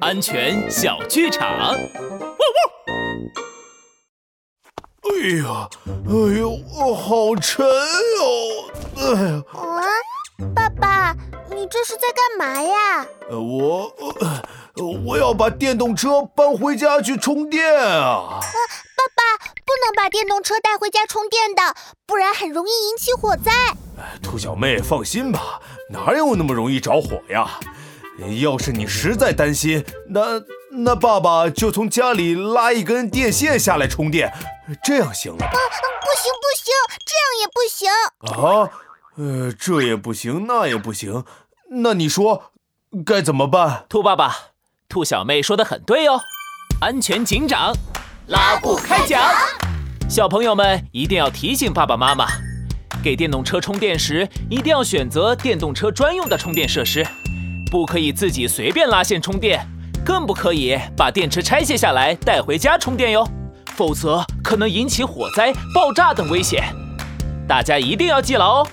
安全小剧场。汪汪！哎呀，哎呦，好沉哦！哎呀，啊，爸爸，你这是在干嘛呀？呃，我，我要把电动车搬回家去充电啊！爸爸，不能把电动车带回家充电的，不然很容易引起火灾。兔小妹，放心吧，哪有那么容易着火呀？要是你实在担心，那那爸爸就从家里拉一根电线下来充电，这样行了吧？不行不行，这样也不行啊！呃，这也不行，那也不行，那你说该怎么办？兔爸爸，兔小妹说的很对哦。安全警长，拉布开讲。小朋友们一定要提醒爸爸妈妈，给电动车充电时一定要选择电动车专用的充电设施。不可以自己随便拉线充电，更不可以把电池拆卸下来带回家充电哟，否则可能引起火灾、爆炸等危险。大家一定要记牢哦。